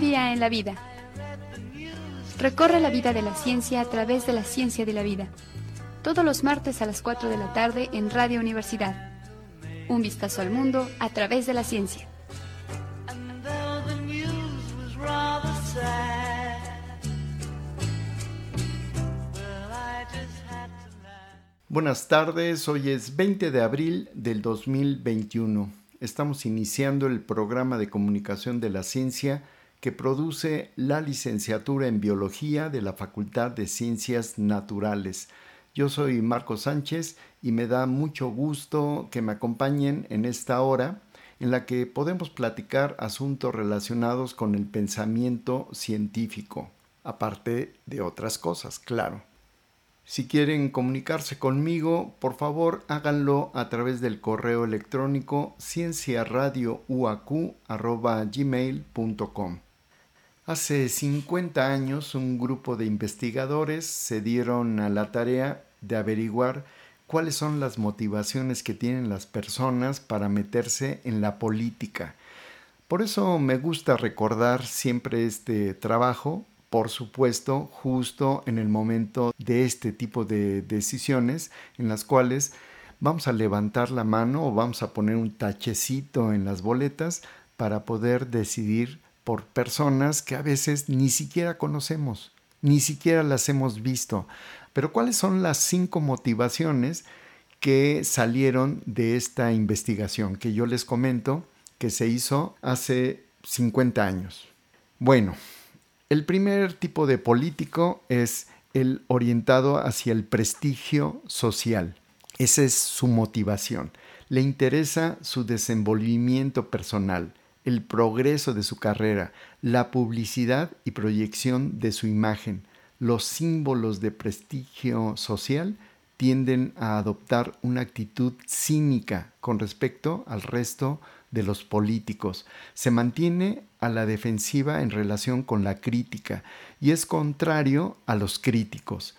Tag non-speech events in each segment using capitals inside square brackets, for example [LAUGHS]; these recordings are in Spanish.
día en la vida. Recorre la vida de la ciencia a través de la ciencia de la vida. Todos los martes a las 4 de la tarde en Radio Universidad. Un vistazo al mundo a través de la ciencia. Buenas tardes, hoy es 20 de abril del 2021. Estamos iniciando el programa de comunicación de la ciencia que produce la licenciatura en biología de la Facultad de Ciencias Naturales. Yo soy Marco Sánchez y me da mucho gusto que me acompañen en esta hora en la que podemos platicar asuntos relacionados con el pensamiento científico, aparte de otras cosas, claro. Si quieren comunicarse conmigo, por favor háganlo a través del correo electrónico cienciaradiouac.gmail.com. Hace 50 años un grupo de investigadores se dieron a la tarea de averiguar cuáles son las motivaciones que tienen las personas para meterse en la política. Por eso me gusta recordar siempre este trabajo por supuesto, justo en el momento de este tipo de decisiones en las cuales vamos a levantar la mano o vamos a poner un tachecito en las boletas para poder decidir por personas que a veces ni siquiera conocemos, ni siquiera las hemos visto. Pero ¿cuáles son las cinco motivaciones que salieron de esta investigación que yo les comento que se hizo hace 50 años? Bueno, el primer tipo de político es el orientado hacia el prestigio social. Esa es su motivación. Le interesa su desenvolvimiento personal, el progreso de su carrera, la publicidad y proyección de su imagen. Los símbolos de prestigio social tienden a adoptar una actitud cínica con respecto al resto de los políticos. Se mantiene a la defensiva en relación con la crítica y es contrario a los críticos.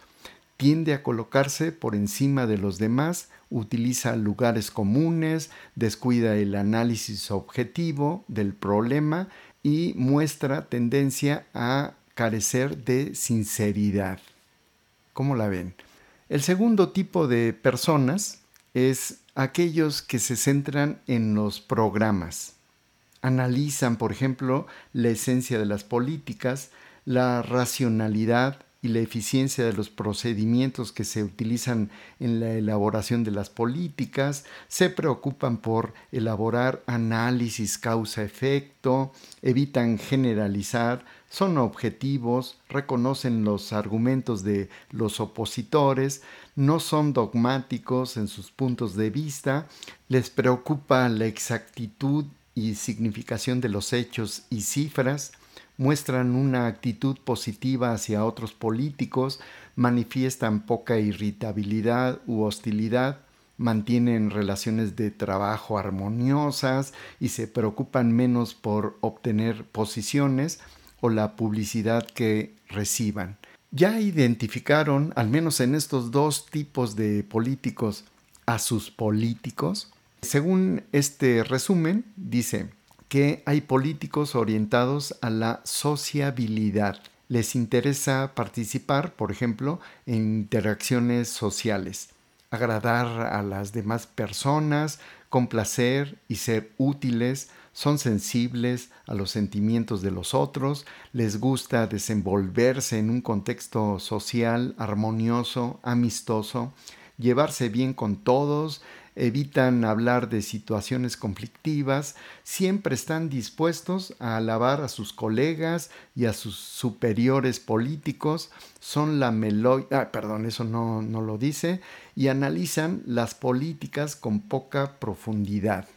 Tiende a colocarse por encima de los demás, utiliza lugares comunes, descuida el análisis objetivo del problema y muestra tendencia a carecer de sinceridad. ¿Cómo la ven? El segundo tipo de personas es aquellos que se centran en los programas. Analizan, por ejemplo, la esencia de las políticas, la racionalidad y la eficiencia de los procedimientos que se utilizan en la elaboración de las políticas, se preocupan por elaborar análisis causa-efecto, evitan generalizar, son objetivos, reconocen los argumentos de los opositores, no son dogmáticos en sus puntos de vista, les preocupa la exactitud y significación de los hechos y cifras, muestran una actitud positiva hacia otros políticos, manifiestan poca irritabilidad u hostilidad, mantienen relaciones de trabajo armoniosas y se preocupan menos por obtener posiciones o la publicidad que reciban. Ya identificaron, al menos en estos dos tipos de políticos, a sus políticos. Según este resumen, dice que hay políticos orientados a la sociabilidad. Les interesa participar, por ejemplo, en interacciones sociales, agradar a las demás personas, complacer y ser útiles, son sensibles a los sentimientos de los otros, les gusta desenvolverse en un contexto social armonioso, amistoso, llevarse bien con todos, evitan hablar de situaciones conflictivas, siempre están dispuestos a alabar a sus colegas y a sus superiores políticos, son la melo... Ah, perdón, eso no, no lo dice, y analizan las políticas con poca profundidad.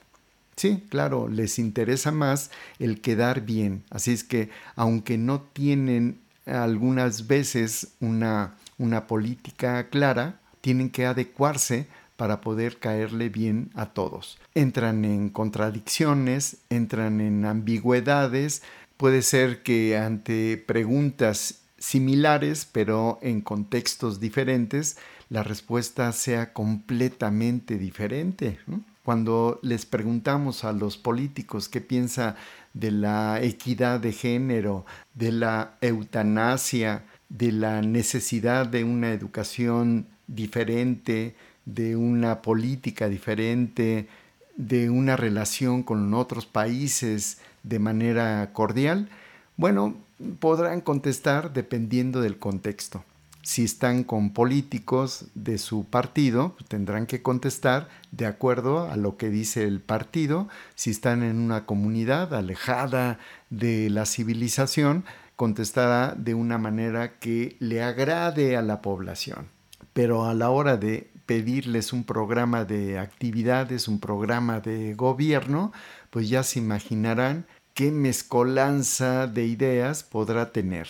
Sí, claro, les interesa más el quedar bien. Así es que, aunque no tienen algunas veces una, una política clara, tienen que adecuarse para poder caerle bien a todos. Entran en contradicciones, entran en ambigüedades, puede ser que ante preguntas similares, pero en contextos diferentes, la respuesta sea completamente diferente. Cuando les preguntamos a los políticos qué piensa de la equidad de género, de la eutanasia, de la necesidad de una educación diferente, de una política diferente, de una relación con otros países de manera cordial, bueno, podrán contestar dependiendo del contexto. Si están con políticos de su partido, tendrán que contestar de acuerdo a lo que dice el partido. Si están en una comunidad alejada de la civilización, contestará de una manera que le agrade a la población. Pero a la hora de pedirles un programa de actividades, un programa de gobierno, pues ya se imaginarán qué mezcolanza de ideas podrá tener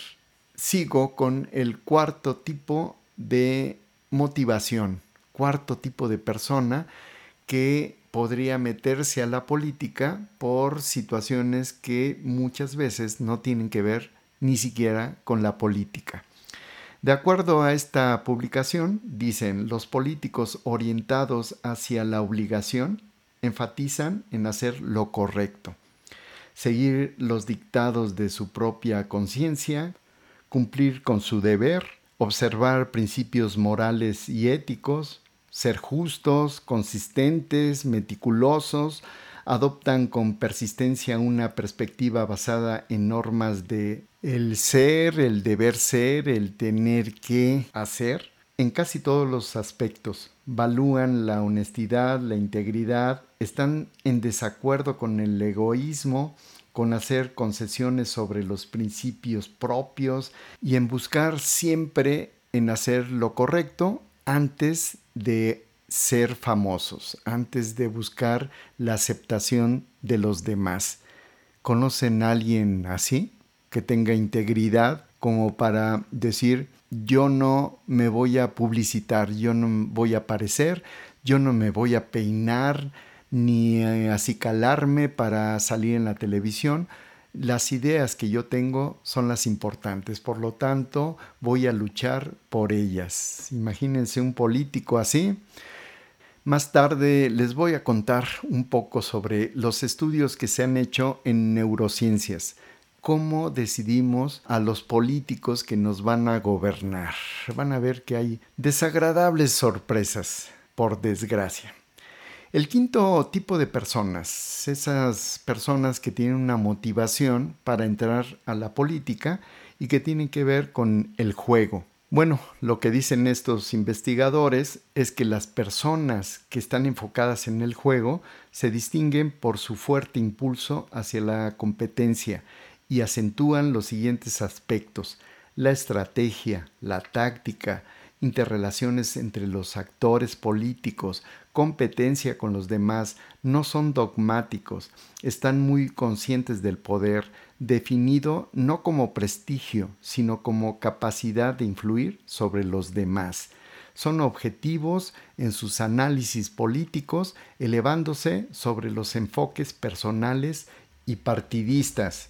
sigo con el cuarto tipo de motivación, cuarto tipo de persona que podría meterse a la política por situaciones que muchas veces no tienen que ver ni siquiera con la política. De acuerdo a esta publicación, dicen, los políticos orientados hacia la obligación enfatizan en hacer lo correcto, seguir los dictados de su propia conciencia, cumplir con su deber, observar principios morales y éticos, ser justos, consistentes, meticulosos, adoptan con persistencia una perspectiva basada en normas de el ser, el deber ser, el tener que hacer, en casi todos los aspectos. Valúan la honestidad, la integridad, están en desacuerdo con el egoísmo, con hacer concesiones sobre los principios propios y en buscar siempre en hacer lo correcto antes de ser famosos, antes de buscar la aceptación de los demás. ¿Conocen a alguien así? Que tenga integridad como para decir, yo no me voy a publicitar, yo no voy a aparecer, yo no me voy a peinar, ni eh, acicalarme para salir en la televisión. Las ideas que yo tengo son las importantes, por lo tanto voy a luchar por ellas. Imagínense un político así. Más tarde les voy a contar un poco sobre los estudios que se han hecho en neurociencias cómo decidimos a los políticos que nos van a gobernar. Van a ver que hay desagradables sorpresas, por desgracia. El quinto tipo de personas, esas personas que tienen una motivación para entrar a la política y que tienen que ver con el juego. Bueno, lo que dicen estos investigadores es que las personas que están enfocadas en el juego se distinguen por su fuerte impulso hacia la competencia y acentúan los siguientes aspectos, la estrategia, la táctica, interrelaciones entre los actores políticos, competencia con los demás, no son dogmáticos, están muy conscientes del poder, definido no como prestigio, sino como capacidad de influir sobre los demás. Son objetivos en sus análisis políticos, elevándose sobre los enfoques personales y partidistas.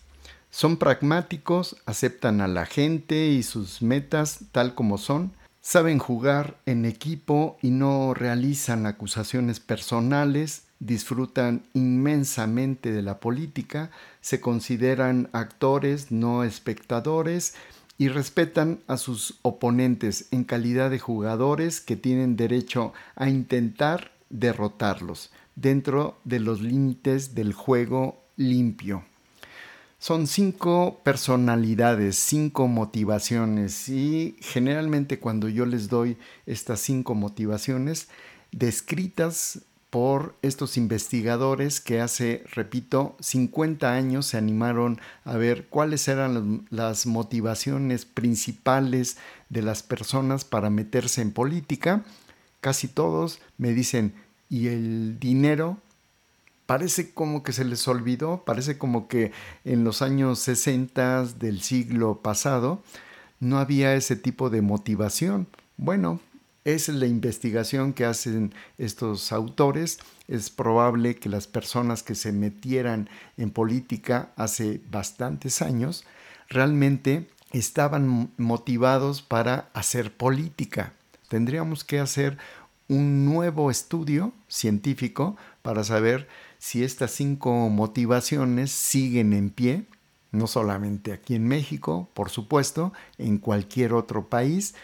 Son pragmáticos, aceptan a la gente y sus metas tal como son, saben jugar en equipo y no realizan acusaciones personales, disfrutan inmensamente de la política, se consideran actores, no espectadores, y respetan a sus oponentes en calidad de jugadores que tienen derecho a intentar derrotarlos dentro de los límites del juego limpio. Son cinco personalidades, cinco motivaciones y generalmente cuando yo les doy estas cinco motivaciones descritas por estos investigadores que hace, repito, 50 años se animaron a ver cuáles eran las motivaciones principales de las personas para meterse en política. Casi todos me dicen, ¿y el dinero? parece como que se les olvidó, parece como que en los años 60 del siglo pasado no había ese tipo de motivación. Bueno, es la investigación que hacen estos autores. Es probable que las personas que se metieran en política hace bastantes años realmente estaban motivados para hacer política. Tendríamos que hacer un nuevo estudio científico para saber si estas cinco motivaciones siguen en pie, no solamente aquí en México, por supuesto, en cualquier otro país,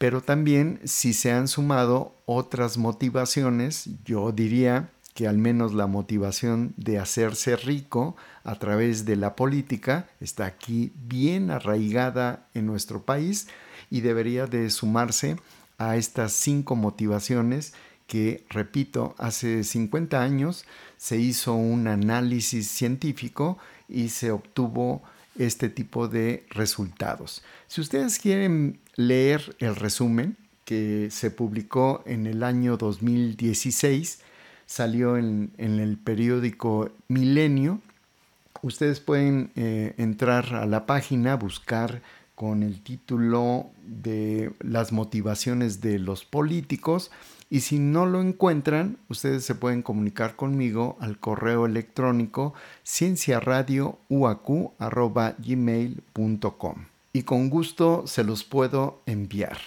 pero también si se han sumado otras motivaciones, yo diría que al menos la motivación de hacerse rico a través de la política está aquí bien arraigada en nuestro país y debería de sumarse a estas cinco motivaciones que, repito, hace 50 años se hizo un análisis científico y se obtuvo este tipo de resultados. Si ustedes quieren leer el resumen que se publicó en el año 2016, salió en, el periódico Milenio, ustedes pueden eh, entrar a la página, buscar con el título de las motivaciones de los políticos. Y si no lo encuentran, ustedes se pueden comunicar conmigo al correo electrónico cienciaradiouacu.gmail.com y con gusto se los puedo enviar.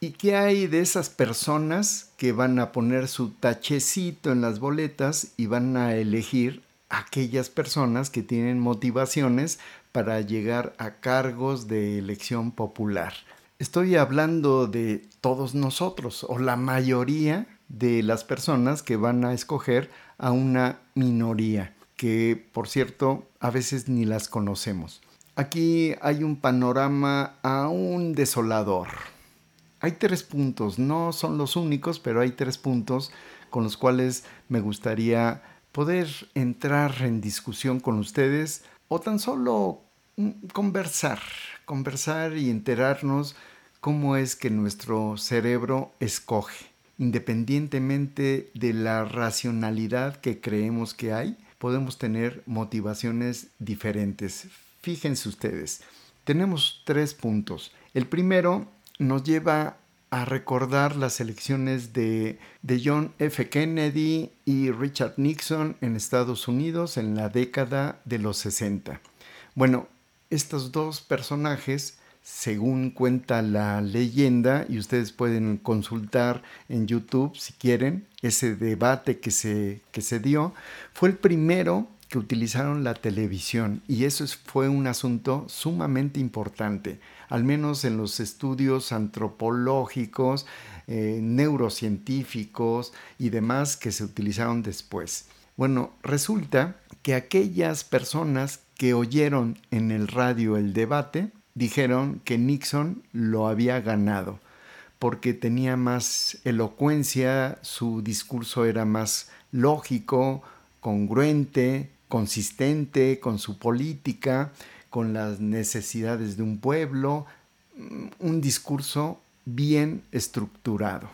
¿Y qué hay de esas personas que van a poner su tachecito en las boletas y van a elegir aquellas personas que tienen motivaciones para llegar a cargos de elección popular. Estoy hablando de todos nosotros o la mayoría de las personas que van a escoger a una minoría, que por cierto a veces ni las conocemos. Aquí hay un panorama aún desolador. Hay tres puntos, no son los únicos, pero hay tres puntos con los cuales me gustaría poder entrar en discusión con ustedes o tan solo mm, conversar, conversar y enterarnos cómo es que nuestro cerebro escoge, independientemente de la racionalidad que creemos que hay, podemos tener motivaciones diferentes. Fíjense ustedes, tenemos tres puntos. El primero nos lleva a recordar las elecciones de, John F. Kennedy y Richard Nixon en Estados Unidos en la década de los 60. Bueno, estos dos personajes, según cuenta la leyenda, y ustedes pueden consultar en YouTube si quieren, ese debate que se, que se dio, fue el primero que utilizaron la televisión y eso fue un asunto sumamente importante, al menos en los estudios antropológicos, eh, neurocientíficos y demás que se utilizaron después. Bueno, resulta que aquellas personas que oyeron en el radio el debate dijeron que Nixon lo había ganado porque tenía más elocuencia, su discurso era más lógico, congruente, consistente con su política, con las necesidades de un pueblo, mm, un discurso bien estructurado.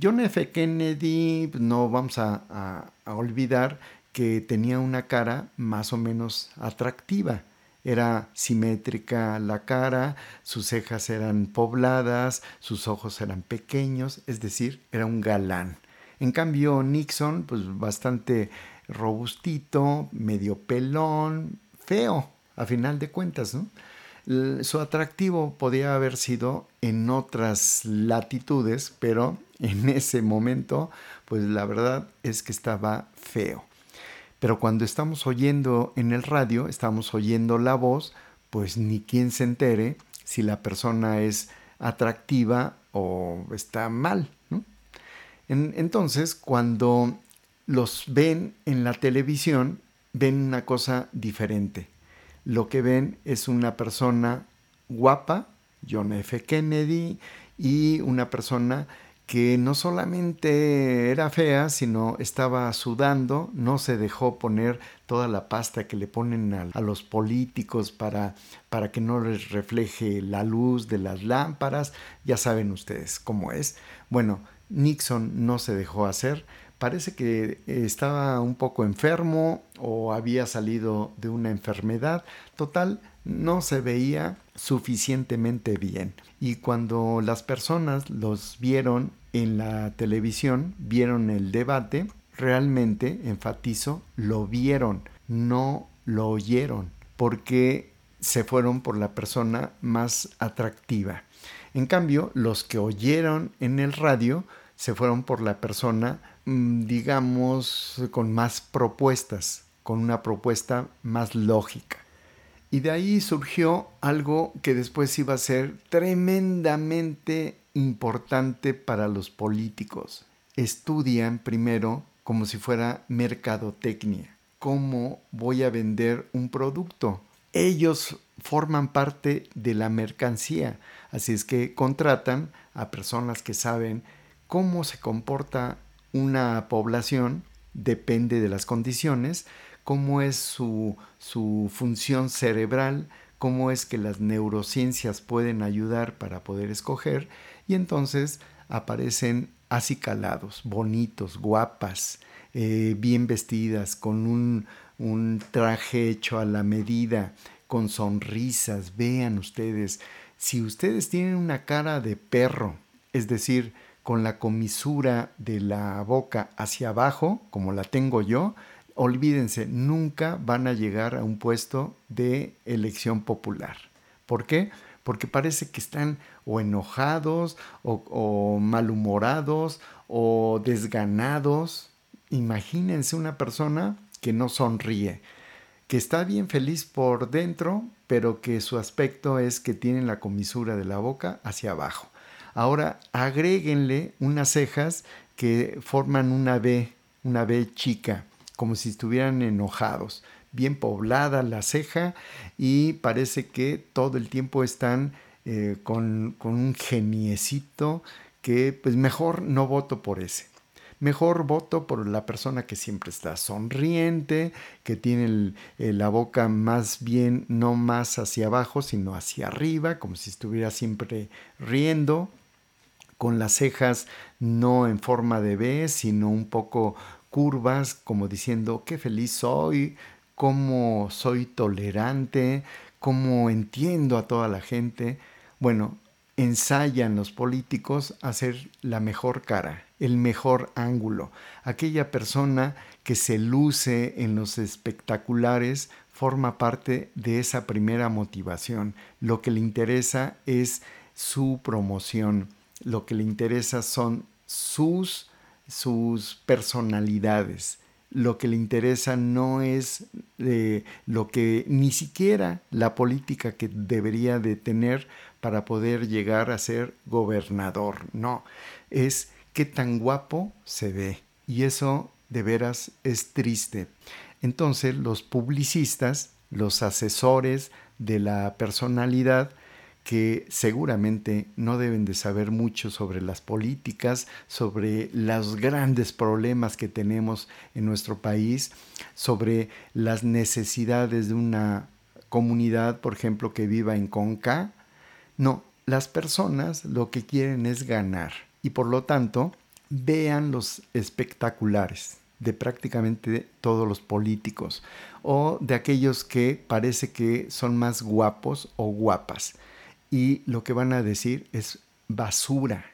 John F. Kennedy, pues, no vamos a, olvidar que tenía una cara más o menos atractiva. Era simétrica la cara, sus cejas eran pobladas, sus ojos eran pequeños, es decir, era un galán. En cambio, Nixon, pues bastante robustito, medio pelón, feo, a final de cuentas. Su atractivo podía haber sido en otras latitudes, pero en [LAUGHS] ese momento, pues la verdad es que estaba feo. Pero cuando estamos oyendo en el radio, estamos oyendo la voz, pues ni quien se entere si la persona es atractiva o está mal. entonces, cuando los ven en la televisión, ven una cosa diferente. Lo que ven es una persona guapa, John F. Kennedy, y una persona que no solamente era fea, sino estaba sudando, no se dejó poner toda la pasta que le ponen a, los políticos para, para que no les refleje la luz de las lámparas, ya saben ustedes cómo es. Bueno, Nixon no se dejó hacer, parece que estaba un poco enfermo o había salido de una enfermedad. Total, no se veía suficientemente bien. Y cuando las personas los vieron en la televisión, vieron el debate, realmente, enfatizo, lo vieron, no lo oyeron, porque se fueron por la persona más atractiva. En cambio, los que oyeron en el radio se fueron por la persona, digamos, con más propuestas, con una propuesta más lógica. Y de ahí surgió algo que después iba a ser tremendamente importante para los políticos. Estudian primero como si fuera mercadotecnia. ¿Cómo voy a vender un producto? Ellos forman parte de la mercancía, así es que contratan a personas que saben cómo se comporta una población, depende de las condiciones, cómo es su, su función cerebral, cómo es que las neurociencias pueden ayudar para poder escoger, y entonces aparecen acicalados, bonitos, guapas, eh, bien vestidas, con un, un traje hecho a la medida, con sonrisas. Vean ustedes, si ustedes tienen una cara de perro, es decir, con la comisura de la boca hacia abajo, como la tengo yo, olvídense, nunca van a llegar a un puesto de elección popular. ¿Por qué? Porque parece que están o enojados o, malhumorados o desganados. Imagínense una persona que no sonríe, que está bien feliz por dentro, pero que su aspecto es que tiene la comisura de la boca hacia abajo. Ahora agréguenle unas cejas que forman una B, una B chica como si estuvieran enojados. Bien poblada la ceja y parece que todo el tiempo están eh, con, un geniecito que pues mejor no voto por ese. Mejor voto por la persona que siempre está sonriente, que tiene la boca más bien no más hacia abajo, sino hacia arriba, como si estuviera siempre riendo, con las cejas no en forma de B, sino un poco curvas como diciendo qué feliz soy, cómo soy tolerante, cómo entiendo a toda la gente. Bueno, ensayan los políticos a hacer la mejor cara, el mejor ángulo. Aquella persona que se luce en los espectaculares forma parte de esa primera motivación. Lo que le interesa es su promoción, lo que le interesa son sus sus personalidades. Lo que le interesa no es eh, lo que ni siquiera la política que debería de tener para poder llegar a ser gobernador. No, es qué tan guapo se ve. Y eso de veras es triste. Entonces los publicistas, los asesores de la personalidad, que seguramente no deben de saber mucho sobre las políticas, sobre los grandes problemas que tenemos en nuestro país, sobre las necesidades de una comunidad, por ejemplo, que viva en Conca. No, las personas lo que quieren es ganar y por lo tanto vean los espectaculares de prácticamente todos los políticos o de aquellos que parece que son más guapos o guapas y lo que van a decir es basura.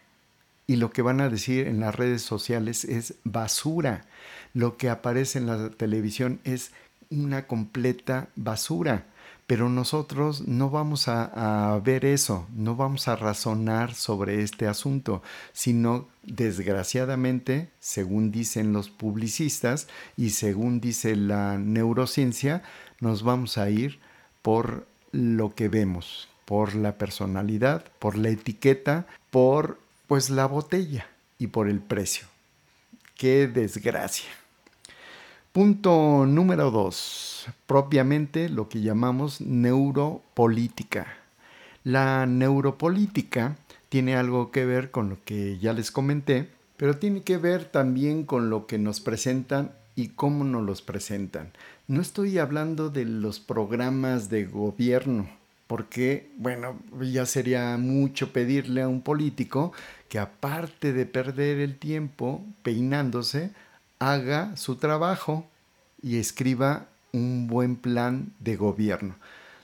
Y lo que van a decir en las redes sociales es basura. Lo que aparece en la televisión es una completa basura. Pero nosotros no vamos a, ver eso, no vamos a razonar sobre este asunto, sino desgraciadamente, según dicen los publicistas y según dice la neurociencia, nos vamos a ir por lo que vemos, por la personalidad, por la etiqueta, por pues la botella y por el precio. Qué desgracia. Punto número dos, propiamente lo que llamamos neuropolítica. La neuropolítica tiene algo que ver con lo que ya les comenté, pero tiene que ver también con lo que nos presentan y cómo nos los presentan. No estoy hablando de los programas de gobierno, porque, bueno, ya sería mucho pedirle a un político que aparte de perder el tiempo peinándose, haga su trabajo y escriba un buen plan de gobierno.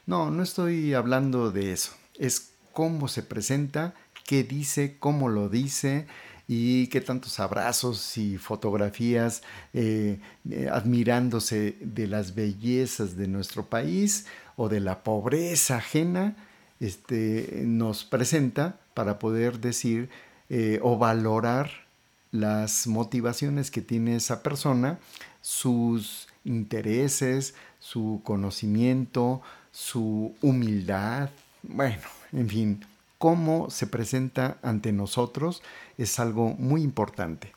No, no estoy hablando de eso. Es cómo se presenta, qué dice, cómo lo dice y qué tantos abrazos y fotografías eh, eh, admirándose de las bellezas de nuestro país o de la pobreza ajena este, nos presenta para poder decir eh, o valorar las motivaciones que tiene esa persona, sus intereses, su conocimiento, su humildad, bueno, en fin, cómo se presenta ante nosotros es algo muy importante.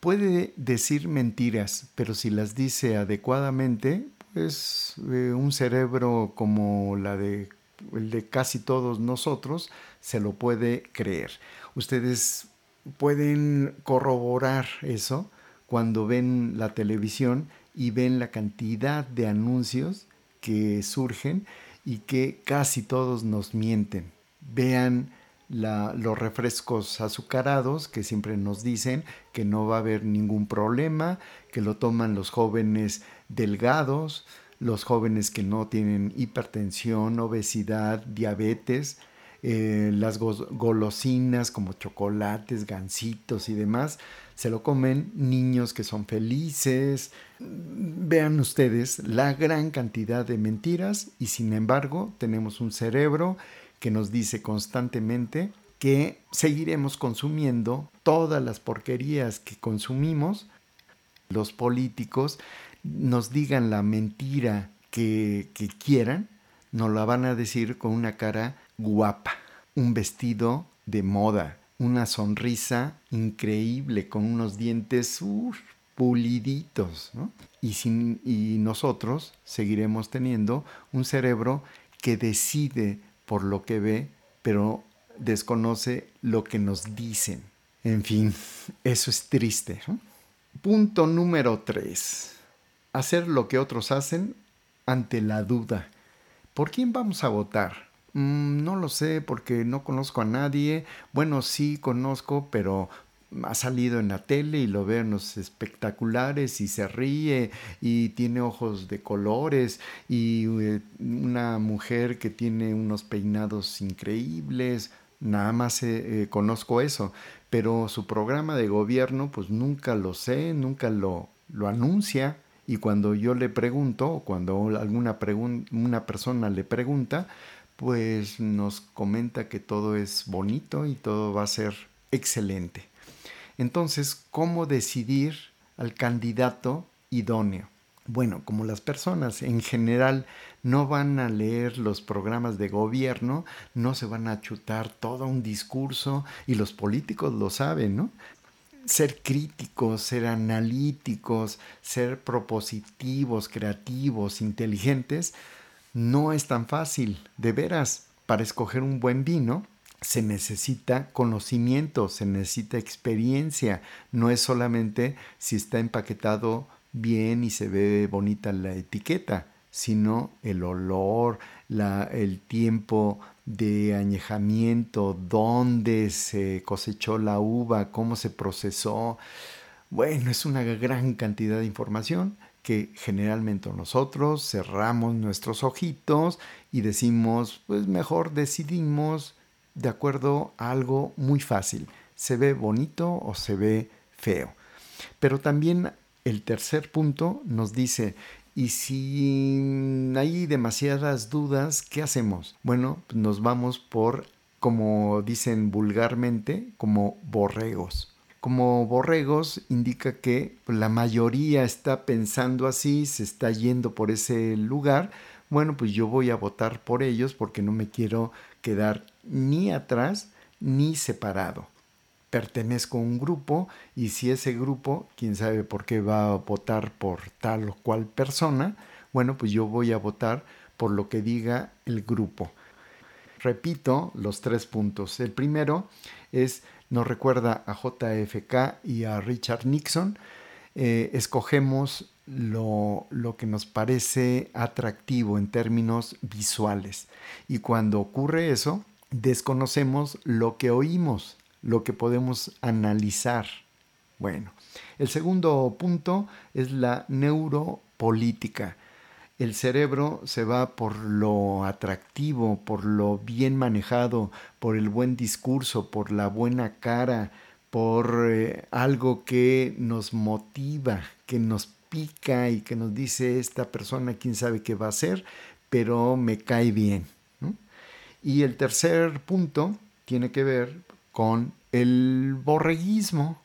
Puede decir mentiras, pero si las dice adecuadamente, pues eh, un cerebro como la de, el de casi todos nosotros se lo puede creer. Ustedes pueden corroborar eso cuando ven la televisión y ven la cantidad de anuncios que surgen y que casi todos nos mienten. Vean los refrescos azucarados que siempre nos dicen que no va a haber ningún problema, que lo toman los jóvenes delgados, los jóvenes que no tienen hipertensión, obesidad, diabetes, eh, las golosinas como chocolates, gansitos y demás, se lo comen niños que son felices. Vean ustedes la gran cantidad de mentiras y sin embargo tenemos un cerebro que nos dice constantemente que seguiremos consumiendo todas las porquerías que consumimos. Los políticos nos digan la mentira que, quieran, nos la van a decir con una cara guapa, un vestido de moda, una sonrisa increíble con unos dientes puliditos. Y, sin, y nosotros seguiremos teniendo un cerebro que decide por lo que ve, pero desconoce lo que nos dicen. En fin, [LAUGHS] eso es triste. Punto número tres. Hacer lo que otros hacen ante la duda. ¿Por quién vamos a votar? Mm, no lo sé porque no conozco a nadie. Bueno, sí conozco, pero ha salido en la tele y lo veo en los espectaculares y se ríe y tiene ojos de colores y eh, una mujer que tiene unos peinados increíbles. Nada más eh, eh, conozco eso, pero su programa de gobierno pues nunca lo sé, nunca lo, lo anuncia. Y cuando yo le pregunto, o cuando alguna una persona le pregunta, pues nos comenta que todo es bonito y todo va a ser excelente. Entonces, ¿cómo decidir al candidato idóneo? Bueno, como las personas en general no van a leer los programas de gobierno, no se van a chutar todo un discurso y los políticos lo saben, ¿no? Ser críticos, ser analíticos, ser propositivos, creativos, inteligentes, no es tan fácil. De veras, para escoger un buen vino se necesita conocimiento, se necesita experiencia. No es solamente si está empaquetado bien y se ve bonita la etiqueta, sino el olor, la, el tiempo de añejamiento, dónde se cosechó la uva, cómo se procesó. Bueno, es una gran cantidad de información que generalmente nosotros cerramos nuestros ojitos y decimos, pues mejor decidimos de acuerdo a algo muy fácil. Se ve bonito o se ve feo. Pero también el tercer punto nos dice, y si hay demasiadas dudas, ¿qué hacemos? Bueno, nos vamos por, como dicen vulgarmente, como borregos como borregos indica que la mayoría está pensando así, se está yendo por ese lugar. Bueno, pues yo voy a votar por ellos porque no me quiero quedar ni atrás ni separado. Pertenezco a un grupo y si ese grupo, quién sabe por qué va a votar por tal o cual persona, bueno, pues yo voy a votar por lo que diga el grupo. Repito los tres puntos. El primero es nos recuerda a JFK y a Richard Nixon. Eh, escogemos lo, lo, que nos parece atractivo en términos visuales. Y cuando ocurre eso, desconocemos lo que oímos, lo que podemos analizar. Bueno, el segundo punto es la neuropolítica el cerebro se va por lo atractivo, por lo bien manejado, por el buen discurso, por la buena cara, por eh, algo que nos motiva, que nos pica y que nos dice esta persona quién sabe qué va a hacer, pero me cae bien. Y el tercer punto tiene que ver con el borreguismo,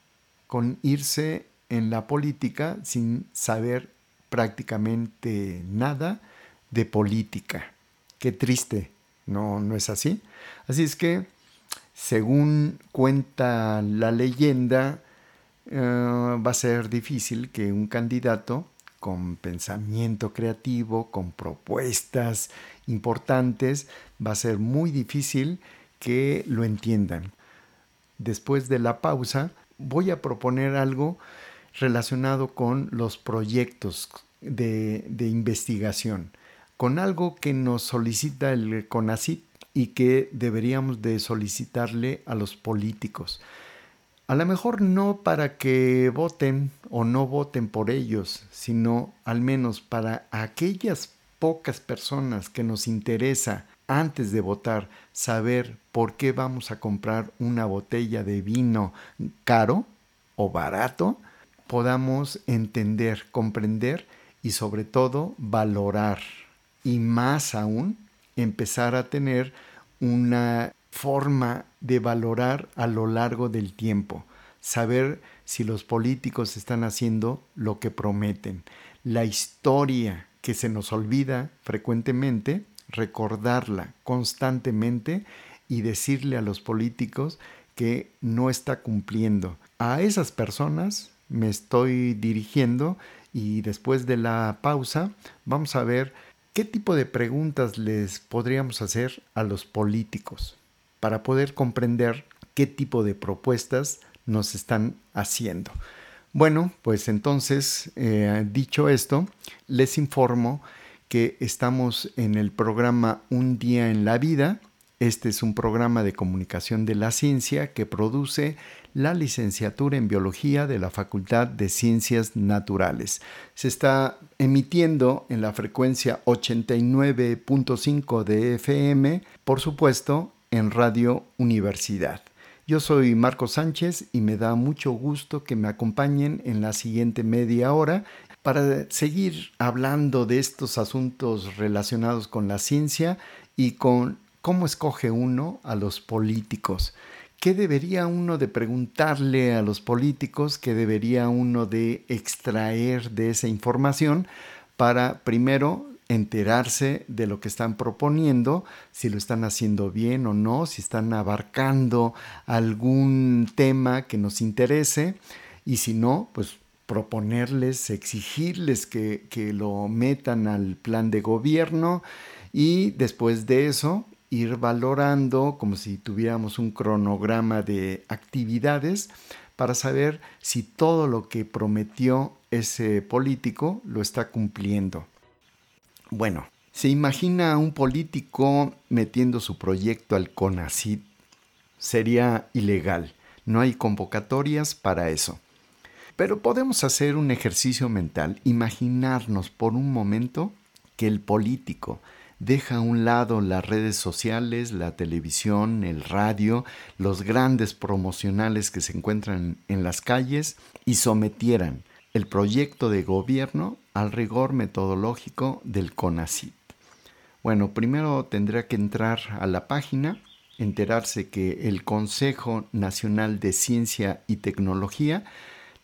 con irse en la política sin saber prácticamente nada de política. Qué triste, ¿no, no es así? Así es que, según cuenta la leyenda, eh, va a ser difícil que un candidato con pensamiento creativo, con propuestas importantes, va a ser muy difícil que lo entiendan. Después de la pausa, voy a proponer algo relacionado con los proyectos de, investigación, con algo que nos solicita el CONACIT y que deberíamos de solicitarle a los políticos. A lo mejor no para que voten o no voten por ellos, sino al menos para aquellas pocas personas que nos interesa antes de votar saber por qué vamos a comprar una botella de vino caro o barato, podamos entender, comprender y sobre todo valorar y más aún empezar a tener una forma de valorar a lo largo del tiempo, saber si los políticos están haciendo lo que prometen. La historia que se nos olvida frecuentemente, recordarla constantemente y decirle a los políticos que no está cumpliendo. A esas personas me estoy dirigiendo y después de la pausa vamos a ver qué tipo de preguntas les podríamos hacer a los políticos para poder comprender qué tipo de propuestas nos están haciendo. Bueno, pues entonces, eh, dicho esto, les informo que estamos en el programa Un día en la vida. Este es un programa de comunicación de la ciencia que produce la licenciatura en biología de la Facultad de Ciencias Naturales. Se está emitiendo en la frecuencia 89.5 de FM, por supuesto, en Radio Universidad. Yo soy Marco Sánchez y me da mucho gusto que me acompañen en la siguiente media hora para seguir hablando de estos asuntos relacionados con la ciencia y con cómo escoge uno a los políticos. ¿Qué debería uno de preguntarle a los políticos? ¿Qué debería uno de extraer de esa información para primero enterarse de lo que están proponiendo, si lo están haciendo bien o no, si están abarcando algún tema que nos interese y si no, pues proponerles, exigirles que, que lo metan al plan de gobierno y después de eso ir valorando como si tuviéramos un cronograma de actividades para saber si todo lo que prometió ese político lo está cumpliendo. Bueno, se imagina a un político metiendo su proyecto al CONACID. Sería ilegal. No hay convocatorias para eso. Pero podemos hacer un ejercicio mental, imaginarnos por un momento que el político deja a un lado las redes sociales, la televisión, el radio, los grandes promocionales que se encuentran en las calles y sometieran el proyecto de gobierno al rigor metodológico del CONACYT. Bueno, primero tendrá que entrar a la página, enterarse que el Consejo Nacional de Ciencia y Tecnología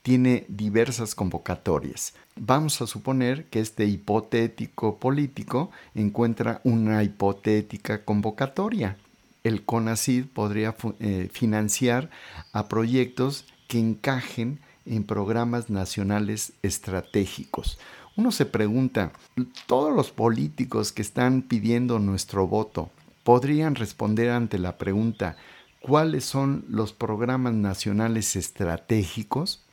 tiene diversas convocatorias. Vamos a suponer que este hipotético político encuentra una hipotética convocatoria. El CONACID podría eh, financiar a proyectos que encajen en programas nacionales estratégicos. Uno se pregunta, ¿todos los políticos que están pidiendo nuestro voto podrían responder ante la pregunta, ¿cuáles son los programas nacionales estratégicos?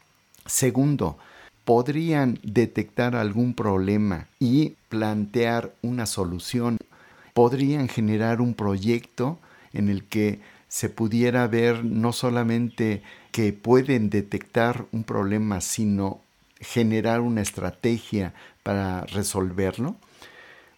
Segundo, podrían detectar algún problema y plantear una solución. Podrían generar un proyecto en el que se pudiera ver no solamente que pueden detectar un problema, sino generar una estrategia para resolverlo.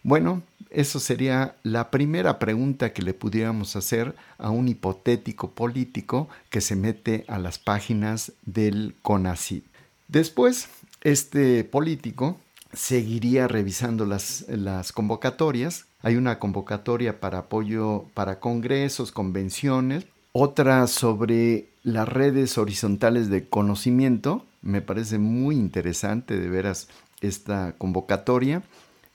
Bueno, eso sería la primera pregunta que le pudiéramos hacer a un hipotético político que se mete a las páginas del CONACYT. Después, este político seguiría revisando las, las convocatorias. Hay una convocatoria para apoyo para congresos, convenciones, Otra sobre las redes horizontales de conocimiento. Me parece muy interesante de veras esta convocatoria.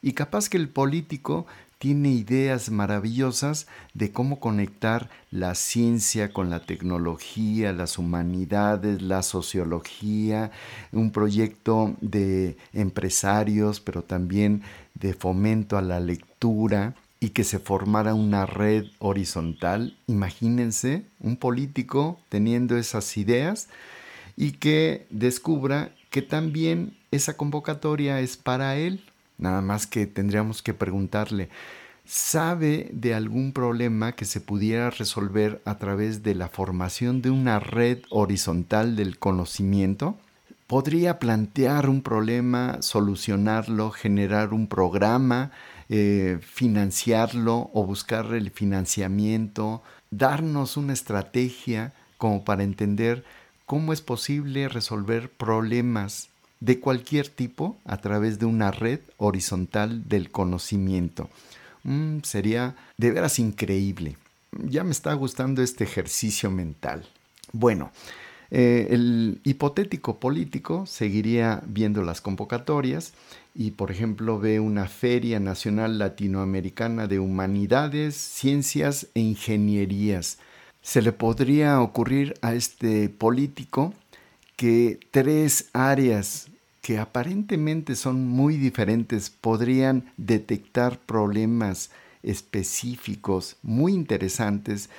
Y capaz que el político tiene ideas maravillosas de cómo conectar la ciencia con la tecnología, las humanidades, la sociología, un proyecto de empresarios, pero también de fomento a la lectura y que se formara una red horizontal. Imagínense un político teniendo esas ideas y que descubra que también esa convocatoria es para él, Nada más que tendríamos que preguntarle, ¿sabe de algún problema que se pudiera resolver a través de la formación de una red horizontal del conocimiento? ¿Podría plantear un problema, solucionarlo, generar un programa, eh, financiarlo o buscar el financiamiento, darnos una estrategia como para entender cómo es posible resolver problemas de cualquier tipo a través de una red horizontal del conocimiento. Mm, sería de veras increíble. Ya me está gustando este ejercicio mental. Bueno, eh, el hipotético político seguiría viendo las convocatorias y, por ejemplo, ve una Feria Nacional Latinoamericana de Humanidades, Ciencias e Ingenierías. Se le podría ocurrir a este político que tres áreas que aparentemente son muy diferentes podrían detectar problemas específicos muy interesantes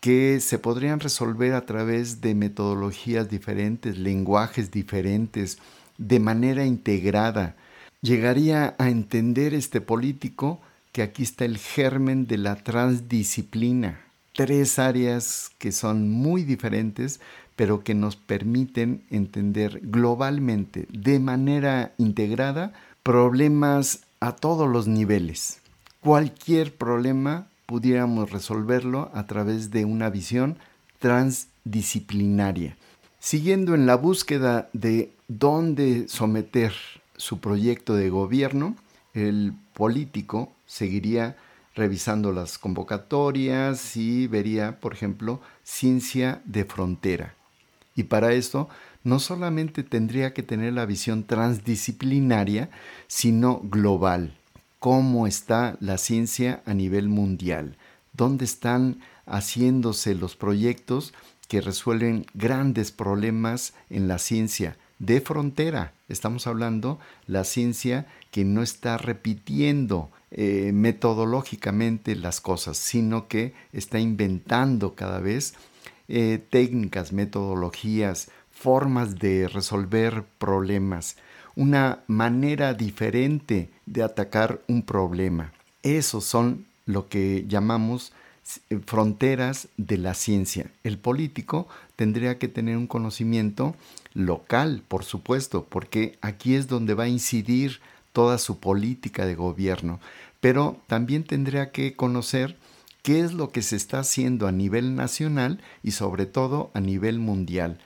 que se podrían resolver a través de metodologías diferentes, lenguajes diferentes, de manera integrada. Llegaría a entender este político que aquí está el germen de la transdisciplina. Tres áreas que son muy diferentes, pero que nos permiten entender globalmente, de manera integrada, problemas a todos los niveles. Cualquier problema pudiéramos resolverlo a través de una visión transdisciplinaria. Siguiendo en la búsqueda de dónde someter su proyecto de gobierno, el político seguiría revisando las convocatorias y vería, por ejemplo, ciencia de frontera. Y para esto no solamente tendría que tener la visión transdisciplinaria, sino global. ¿Cómo está la ciencia a nivel mundial? ¿Dónde están haciéndose los proyectos que resuelven grandes problemas en la ciencia de frontera? Estamos hablando la ciencia que no está repitiendo eh, metodológicamente las cosas, sino que está inventando cada vez eh, técnicas, metodologías, formas de resolver problemas, una manera diferente de atacar un problema. Esos son lo que llamamos eh, fronteras de la ciencia. El político tendría que tener un conocimiento local, por supuesto, porque aquí es donde va a incidir toda su política de gobierno, pero también tendría que conocer qué es lo que se está haciendo a nivel nacional y sobre todo a nivel mundial.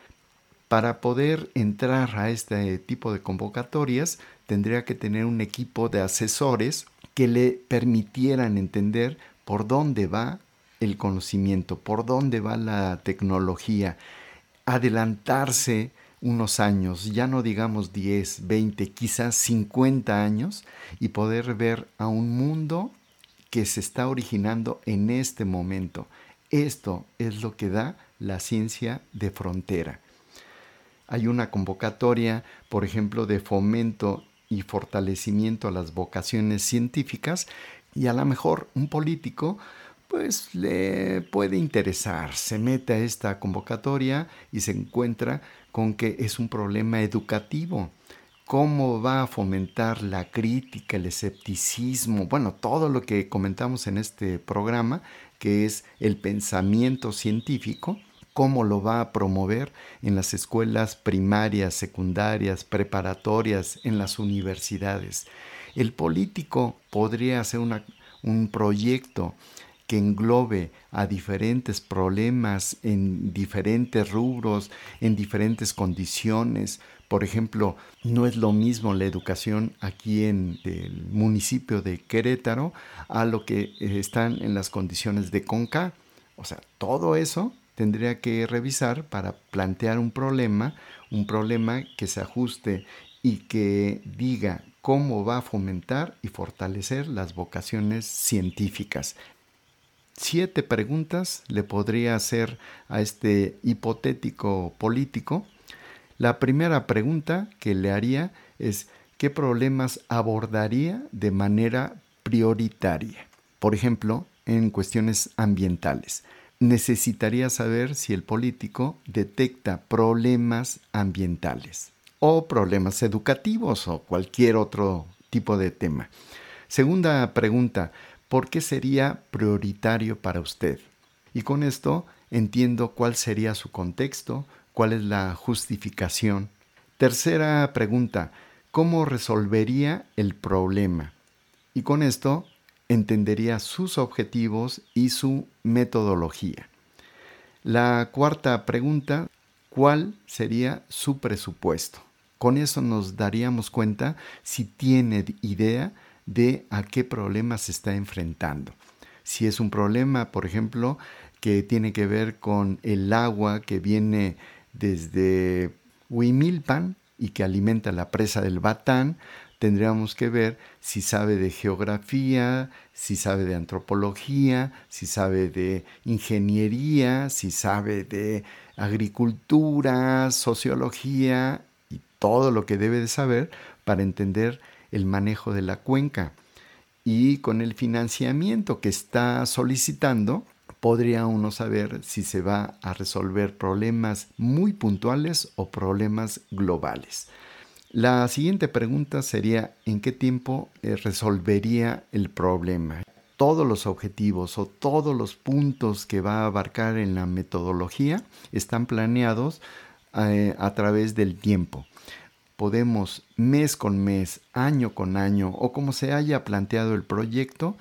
Para poder entrar a este tipo de convocatorias tendría que tener un equipo de asesores que le permitieran entender por dónde va el conocimiento, por dónde va la tecnología, adelantarse unos años, ya no digamos 10, 20, quizás 50 años, y poder ver a un mundo que se está originando en este momento. Esto es lo que da la ciencia de frontera. Hay una convocatoria, por ejemplo, de fomento y fortalecimiento a las vocaciones científicas y a lo mejor un político pues le puede interesar, se mete a esta convocatoria y se encuentra con que es un problema educativo. Cómo va a fomentar la crítica, el escepticismo, bueno, todo lo que comentamos en este programa, que es el pensamiento científico, cómo lo va a promover en las escuelas primarias, secundarias, preparatorias, en las universidades. El político podría hacer un proyecto que englobe a diferentes problemas en diferentes rubros, en diferentes condiciones, por ejemplo, no es lo mismo la educación aquí en el municipio de Querétaro a lo que eh, están en las condiciones de Conca. O sea, todo eso tendría que revisar para plantear un problema, un problema que se ajuste y que diga cómo va a fomentar y fortalecer las vocaciones científicas. Siete preguntas le podría hacer a este hipotético político. La primera pregunta que le haría es qué problemas abordaría de manera prioritaria. Por ejemplo, en cuestiones ambientales. Necesitaría saber si el político detecta problemas ambientales o problemas educativos o cualquier otro tipo de tema. Segunda pregunta, ¿por qué sería prioritario para usted? Y con esto entiendo cuál sería su contexto, cuál es la justificación. Tercera pregunta, ¿cómo resolvería el problema? Y con esto entendería sus objetivos y su metodología. La cuarta pregunta, ¿cuál sería su presupuesto? Con eso nos daríamos cuenta si tiene idea de a qué problema se está enfrentando. Si es un problema, por ejemplo, que tiene que ver con el agua que viene desde Huimilpan y que alimenta la presa del Batán, tendríamos que ver si sabe de geografía, si sabe de antropología, si sabe de ingeniería, si sabe de agricultura, sociología todo lo que debe de saber para entender el manejo de la cuenca. Y con el financiamiento que está solicitando, podría uno saber si se va a resolver problemas muy puntuales o problemas globales. La siguiente pregunta sería, ¿en qué tiempo eh, resolvería el problema? Todos los objetivos o todos los puntos que va a abarcar en la metodología están planeados eh, a través del tiempo podemos mes con mes, año con año o como se haya planteado el proyecto,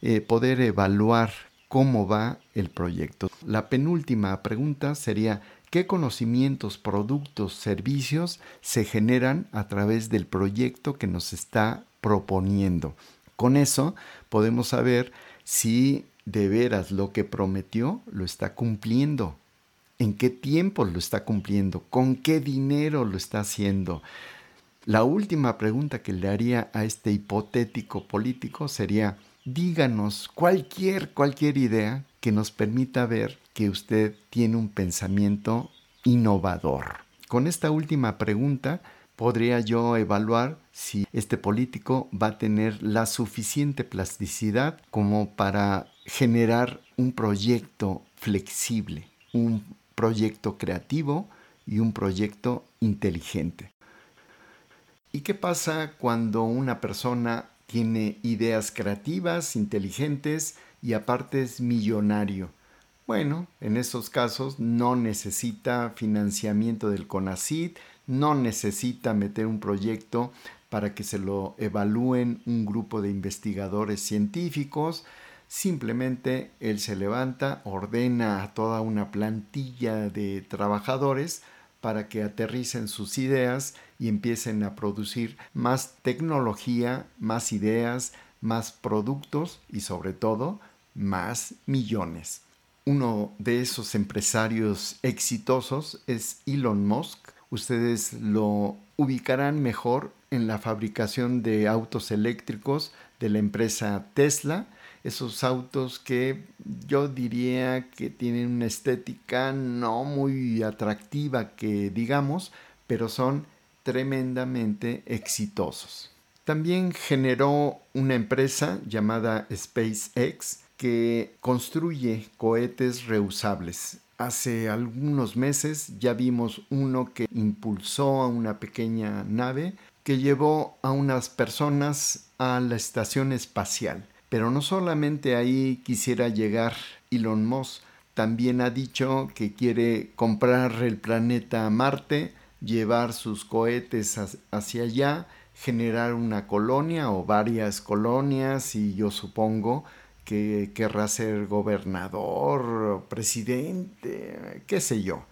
eh, poder evaluar cómo va el proyecto. La penúltima pregunta sería, ¿qué conocimientos, productos, servicios se generan a través del proyecto que nos está proponiendo? Con eso podemos saber si de veras lo que prometió lo está cumpliendo en qué tiempo lo está cumpliendo, con qué dinero lo está haciendo. La última pregunta que le haría a este hipotético político sería, díganos cualquier, cualquier idea que nos permita ver que usted tiene un pensamiento innovador. Con esta última pregunta podría yo evaluar si este político va a tener la suficiente plasticidad como para generar un proyecto flexible, un proyecto creativo y un proyecto inteligente. ¿Y qué pasa cuando una persona tiene ideas creativas, inteligentes y aparte es millonario? Bueno, en esos casos no necesita financiamiento del CONACID, no necesita meter un proyecto para que se lo evalúen un grupo de investigadores científicos, Simplemente él se levanta, ordena a toda una plantilla de trabajadores para que aterricen sus ideas y empiecen a producir más tecnología, más ideas, más productos y sobre todo más millones. Uno de esos empresarios exitosos es Elon Musk. Ustedes lo ubicarán mejor en la fabricación de autos eléctricos de la empresa Tesla esos autos que yo diría que tienen una estética no muy atractiva que digamos, pero son tremendamente exitosos. También generó una empresa llamada SpaceX que construye cohetes reusables. Hace algunos meses ya vimos uno que impulsó a una pequeña nave que llevó a unas personas a la estación espacial. Pero no solamente ahí quisiera llegar Elon Musk, también ha dicho que quiere comprar el planeta Marte, llevar sus cohetes hacia allá, generar una colonia o varias colonias y yo supongo que querrá ser gobernador, presidente, qué sé yo.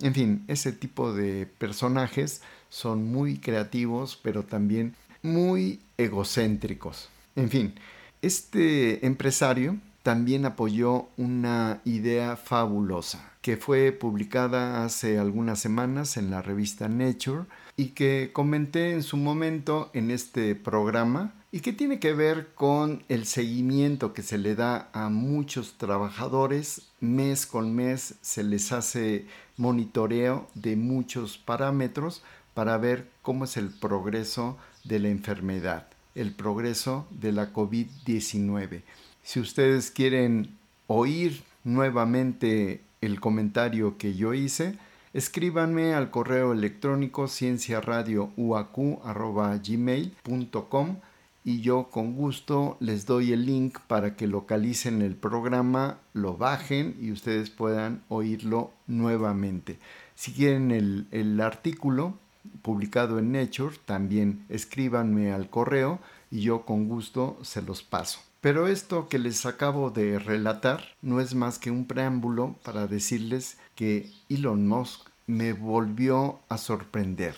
En fin, ese tipo de personajes son muy creativos, pero también muy egocéntricos. En fin, este empresario también apoyó una idea fabulosa. que fue publicada hace algunas semanas en la revista Nature y que comenté en su momento en este programa y que tiene que ver con el seguimiento que se le da a muchos trabajadores. Mes con mes se les hace monitoreo de muchos parámetros para ver cómo es el progreso de la enfermedad, el progreso de la COVID-19. Si ustedes quieren oír nuevamente el comentario que yo hice, escríbanme al correo electrónico cienciaradiouacu.gmail.com y yo con gusto les doy el link para que localicen el programa, lo bajen y ustedes puedan oírlo nuevamente. Si quieren el, el artículo publicado en Nature, también escríbanme al correo y yo con gusto se los paso. Pero esto que les acabo de relatar no es más que un preámbulo para decirles que Elon Musk me volvió a sorprender.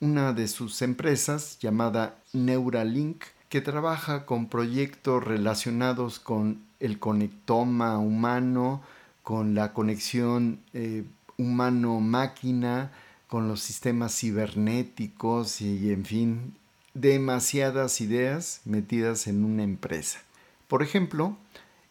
Una de sus empresas, llamada Neuralink, que trabaja con proyectos relacionados con el conectoma humano, con la conexión eh, humano-máquina, con los sistemas cibernéticos y, en fin, demasiadas ideas metidas en una empresa. Por ejemplo,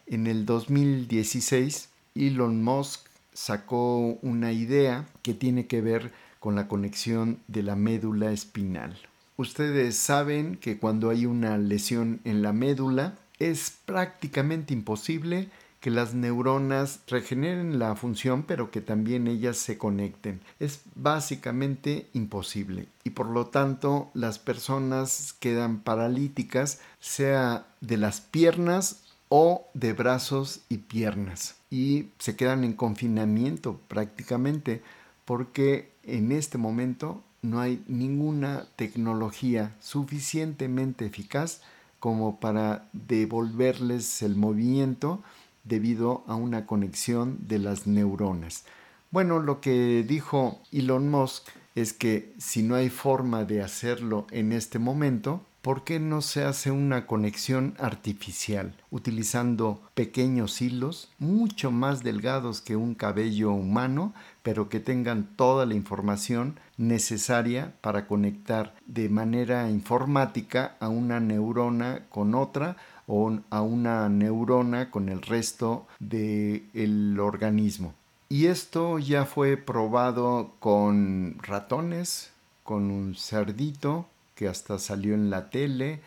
en el 2016, Elon Musk sacó una idea que tiene que ver con la conexión de la médula espinal. Ustedes saben que cuando hay una lesión en la médula es prácticamente imposible que las neuronas regeneren la función, pero que también ellas se conecten. Es básicamente imposible y por lo tanto las personas quedan paralíticas, sea de las piernas o de brazos y piernas y se quedan en confinamiento prácticamente porque en este momento no hay ninguna tecnología suficientemente eficaz como para devolverles el movimiento debido a una conexión de las neuronas. Bueno, lo que dijo Elon Musk es que si no hay forma de hacerlo en este momento, ¿por qué no se hace una conexión artificial utilizando pequeños hilos mucho más delgados que un cabello humano, pero que tengan toda la información necesaria para conectar de manera informática a una neurona con otra a una neurona con el resto del organismo. Y esto ya fue probado con ratones, con un cerdito que hasta salió en la tele.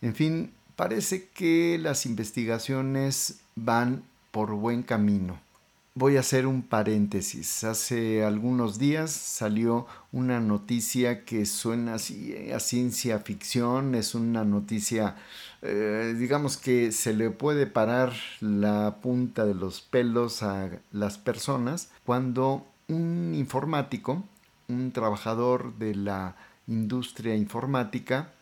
En fin, parece que las investigaciones van por buen camino. Voy a hacer un paréntesis. Hace algunos días salió una noticia que suena así a ciencia ficción, es una noticia, eh, digamos que se le puede parar la punta de los pelos a las personas cuando un informático, un trabajador de la industria informática,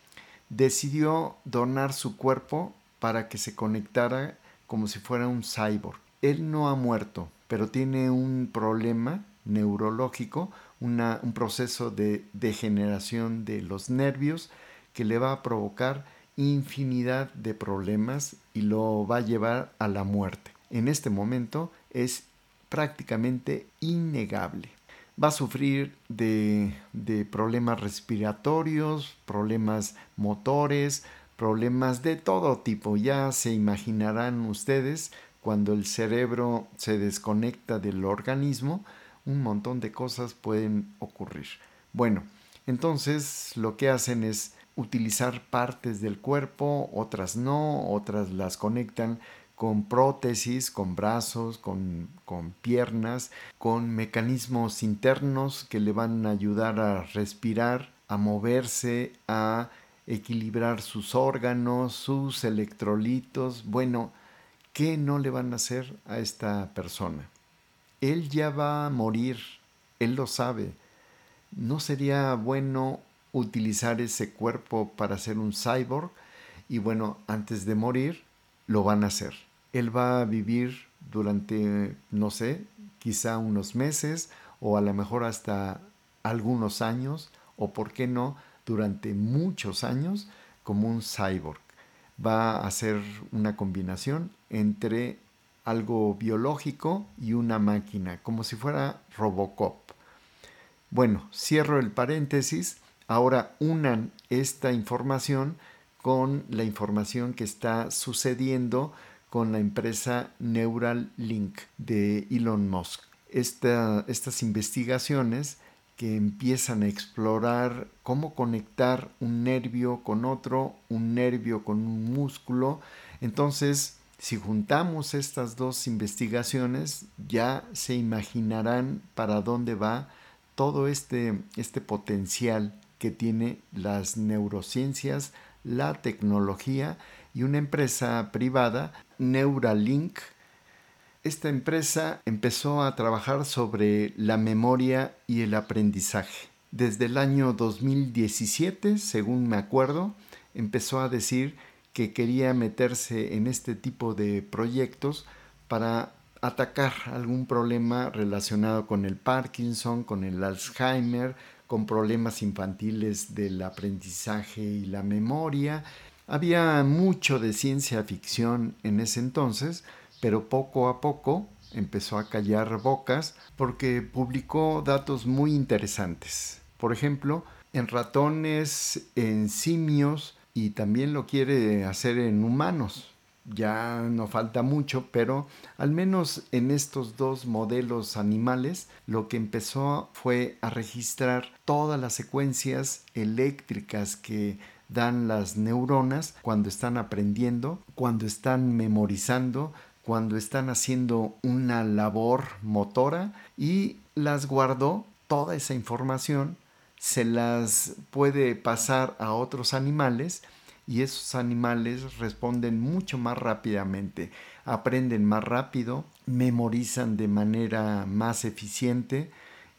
decidió donar su cuerpo para que se conectara como si fuera un cyborg. Él no ha muerto, pero tiene un problema neurológico, un proceso de degeneración de los nervios que le va a provocar infinidad de problemas y lo va a llevar a la muerte. En este momento es prácticamente innegable. Va a sufrir de, de problemas respiratorios, problemas motores, problemas de todo tipo. Ya se imaginarán ustedes cuando el cerebro se desconecta del organismo, un montón de cosas pueden ocurrir. Bueno, entonces lo que hacen es utilizar partes del cuerpo, otras no, otras las conectan con prótesis, con brazos, con, con, piernas, con mecanismos internos que le van a ayudar a respirar, a moverse, a equilibrar sus órganos, sus electrolitos. Bueno, ¿qué no le van a hacer a esta persona? Él ya va a morir, él lo sabe. ¿No sería bueno utilizar ese cuerpo para ser un cyborg? Y bueno, antes de morir, lo van a hacer. Él va a vivir durante, no sé, quizá unos meses o a lo mejor hasta algunos años o, por qué no, durante muchos años como un cyborg va a hacer una combinación entre algo biológico y una máquina, como si fuera Robocop. Bueno, cierro el paréntesis. Ahora unan esta información con la información que está sucediendo con la empresa Neuralink de Elon Musk. estas investigaciones que empiezan a explorar cómo conectar un nervio con otro, un nervio con un músculo. Entonces, si juntamos estas dos investigaciones, ya se imaginarán para dónde va todo este, este potencial que tiene las neurociencias, la tecnología y una empresa privada, Neuralink. Esta empresa empezó a trabajar sobre la memoria y el aprendizaje. Desde el año 2017, según me acuerdo, empezó a decir que quería meterse en este tipo de proyectos para atacar algún problema relacionado con el Parkinson, con el Alzheimer, con problemas infantiles del aprendizaje y la memoria. Había mucho de ciencia ficción en ese entonces, pero poco a poco empezó a callar bocas porque publicó datos muy interesantes. Por ejemplo, en ratones, en simios y también lo quiere hacer en humanos ya no falta mucho, pero al menos en estos dos modelos animales lo que empezó fue a registrar todas las secuencias eléctricas que dan las neuronas cuando están aprendiendo, cuando están memorizando, cuando están haciendo una labor motora y las guardó toda esa información, se las puede pasar a otros animales y esos animales responden mucho más rápidamente, aprenden más rápido, memorizan de manera más eficiente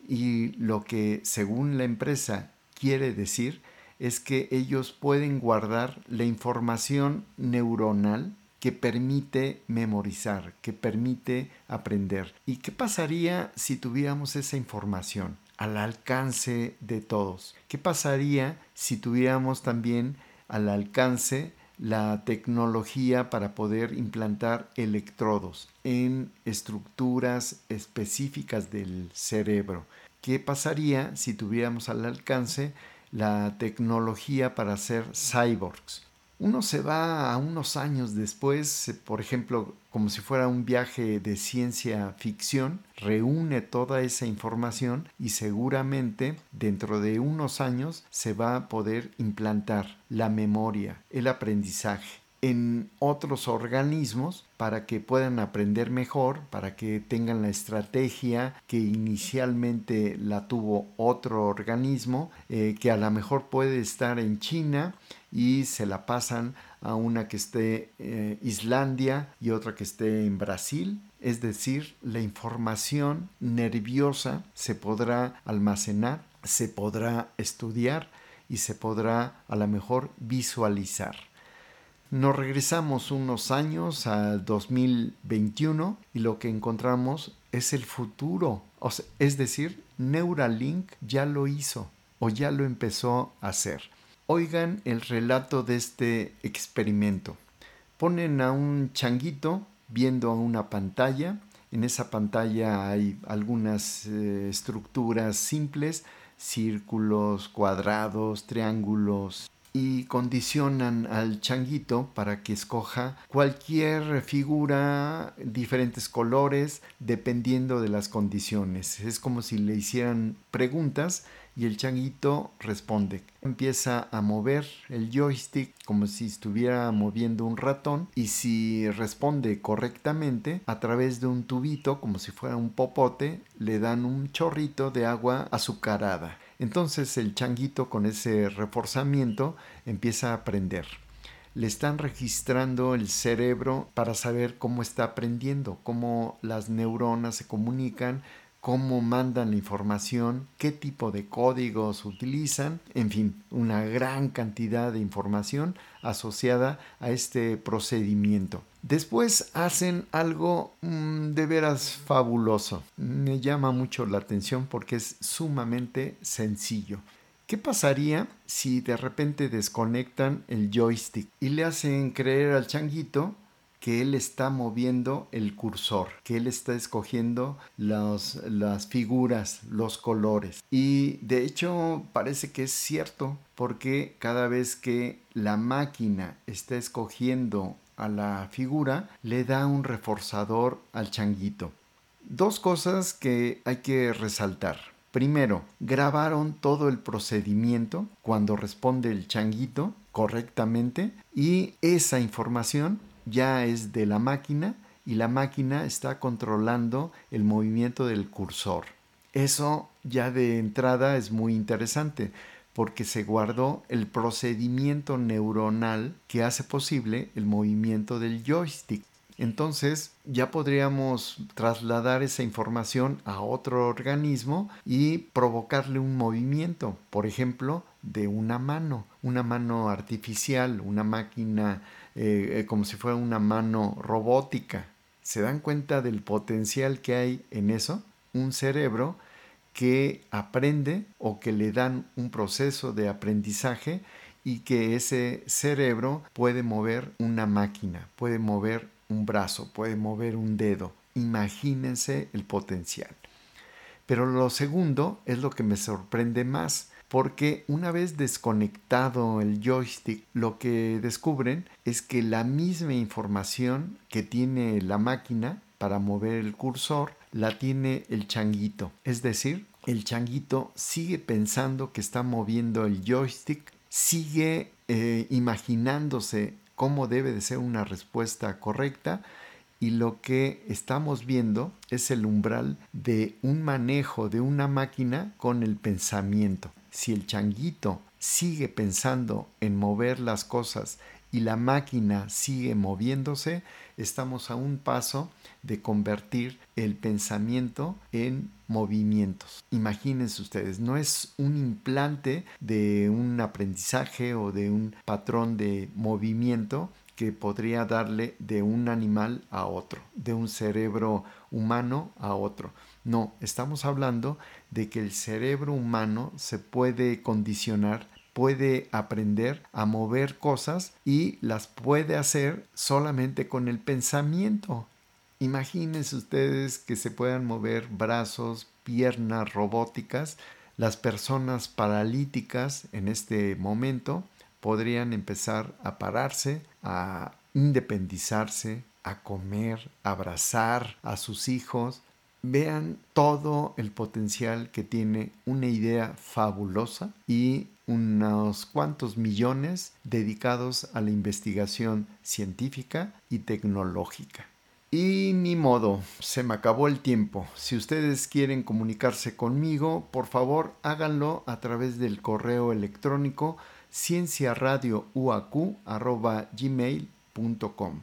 y lo que según la empresa quiere decir es que ellos pueden guardar la información neuronal que permite memorizar, que permite aprender. ¿Y qué pasaría si tuviéramos esa información al alcance de todos? ¿Qué pasaría si tuviéramos también al alcance la tecnología para poder implantar electrodos en estructuras específicas del cerebro. ¿Qué pasaría si tuviéramos al alcance la tecnología para hacer cyborgs? Uno se va a unos años después, eh, por ejemplo, como si fuera un viaje de ciencia ficción, reúne toda esa información y seguramente dentro de unos años se va a poder implantar la memoria, el aprendizaje en otros organismos para que puedan aprender mejor, para que tengan la estrategia que inicialmente la tuvo otro organismo, eh, que a lo mejor puede estar en China y se la pasan a una que esté en eh, Islandia y otra que esté en Brasil. Es decir, la información nerviosa se podrá almacenar, se podrá estudiar y se podrá a lo mejor visualizar. Nos regresamos unos años al 2021 y lo que encontramos es el futuro. es decir, Neuralink ya lo hizo o ya lo empezó a hacer. Oigan el relato de este experimento. Ponen a un changuito viendo a una pantalla. En esa pantalla hay algunas eh, estructuras simples, círculos, cuadrados, triángulos, y condicionan al changuito para que escoja cualquier figura, diferentes colores, dependiendo de las condiciones. Es como si le hicieran preguntas y el changuito responde. Empieza a mover el joystick como si estuviera moviendo un ratón y si responde correctamente a través de un tubito como si fuera un popote le dan un chorrito de agua azucarada. Entonces el changuito con ese reforzamiento empieza a aprender. Le están registrando el cerebro para saber cómo está aprendiendo, cómo las neuronas se comunican, cómo mandan la información, qué tipo de códigos utilizan, en fin, una gran cantidad de información asociada a este procedimiento. Después hacen algo mm, de veras fabuloso. Me llama mucho la atención porque es sumamente sencillo. ¿Qué pasaría si de repente desconectan el joystick y le hacen creer al changuito que él está moviendo el cursor, que él está escogiendo las figuras, los colores. Y de hecho parece que es cierto porque cada vez que la máquina está escogiendo a la figura, le da un reforzador al changuito. Dos cosas que hay que resaltar. Primero, grabaron todo el procedimiento cuando responde el changuito correctamente y esa información ya es de la máquina y la máquina está controlando el movimiento del cursor. Eso ya de entrada es muy interesante porque se guardó el procedimiento neuronal que hace posible el movimiento del joystick. Entonces ya podríamos trasladar esa información a otro organismo y provocarle un movimiento, por ejemplo, de una mano, una mano artificial, una máquina eh, eh, como si fuera una mano robótica. ¿Se dan cuenta del potencial que hay en eso? Un cerebro que aprende o que le dan un proceso de aprendizaje y que ese cerebro puede mover una máquina, puede mover un brazo, puede mover un dedo. Imagínense el potencial. Pero lo segundo es lo que me sorprende más, porque una vez desconectado el joystick, lo que descubren es que la misma información que tiene la máquina para mover el cursor la tiene el changuito. Es decir, el changuito sigue pensando que está moviendo el joystick, sigue eh, imaginándose cómo debe de ser una respuesta correcta y lo que estamos viendo es el umbral de un manejo de una máquina con el pensamiento. Si el changuito sigue pensando en mover las cosas y la máquina sigue moviéndose, estamos a un paso de convertir el pensamiento en movimientos. Imagínense ustedes, no es un implante de un aprendizaje o de un patrón de movimiento que podría darle de un animal a otro, de un cerebro humano a otro. No, estamos hablando de que el cerebro humano se puede condicionar puede aprender a mover cosas y las puede hacer solamente con el pensamiento. Imagínense ustedes que se puedan mover brazos, piernas robóticas. Las personas paralíticas en este momento podrían empezar a pararse, a independizarse, a comer, a abrazar a sus hijos. Vean todo el potencial que tiene una idea fabulosa y unos cuantos millones dedicados a la investigación científica y tecnológica. Y ni modo, se me acabó el tiempo. Si ustedes quieren comunicarse conmigo, por favor háganlo a través del correo electrónico cienciaradiouacu.gmail.com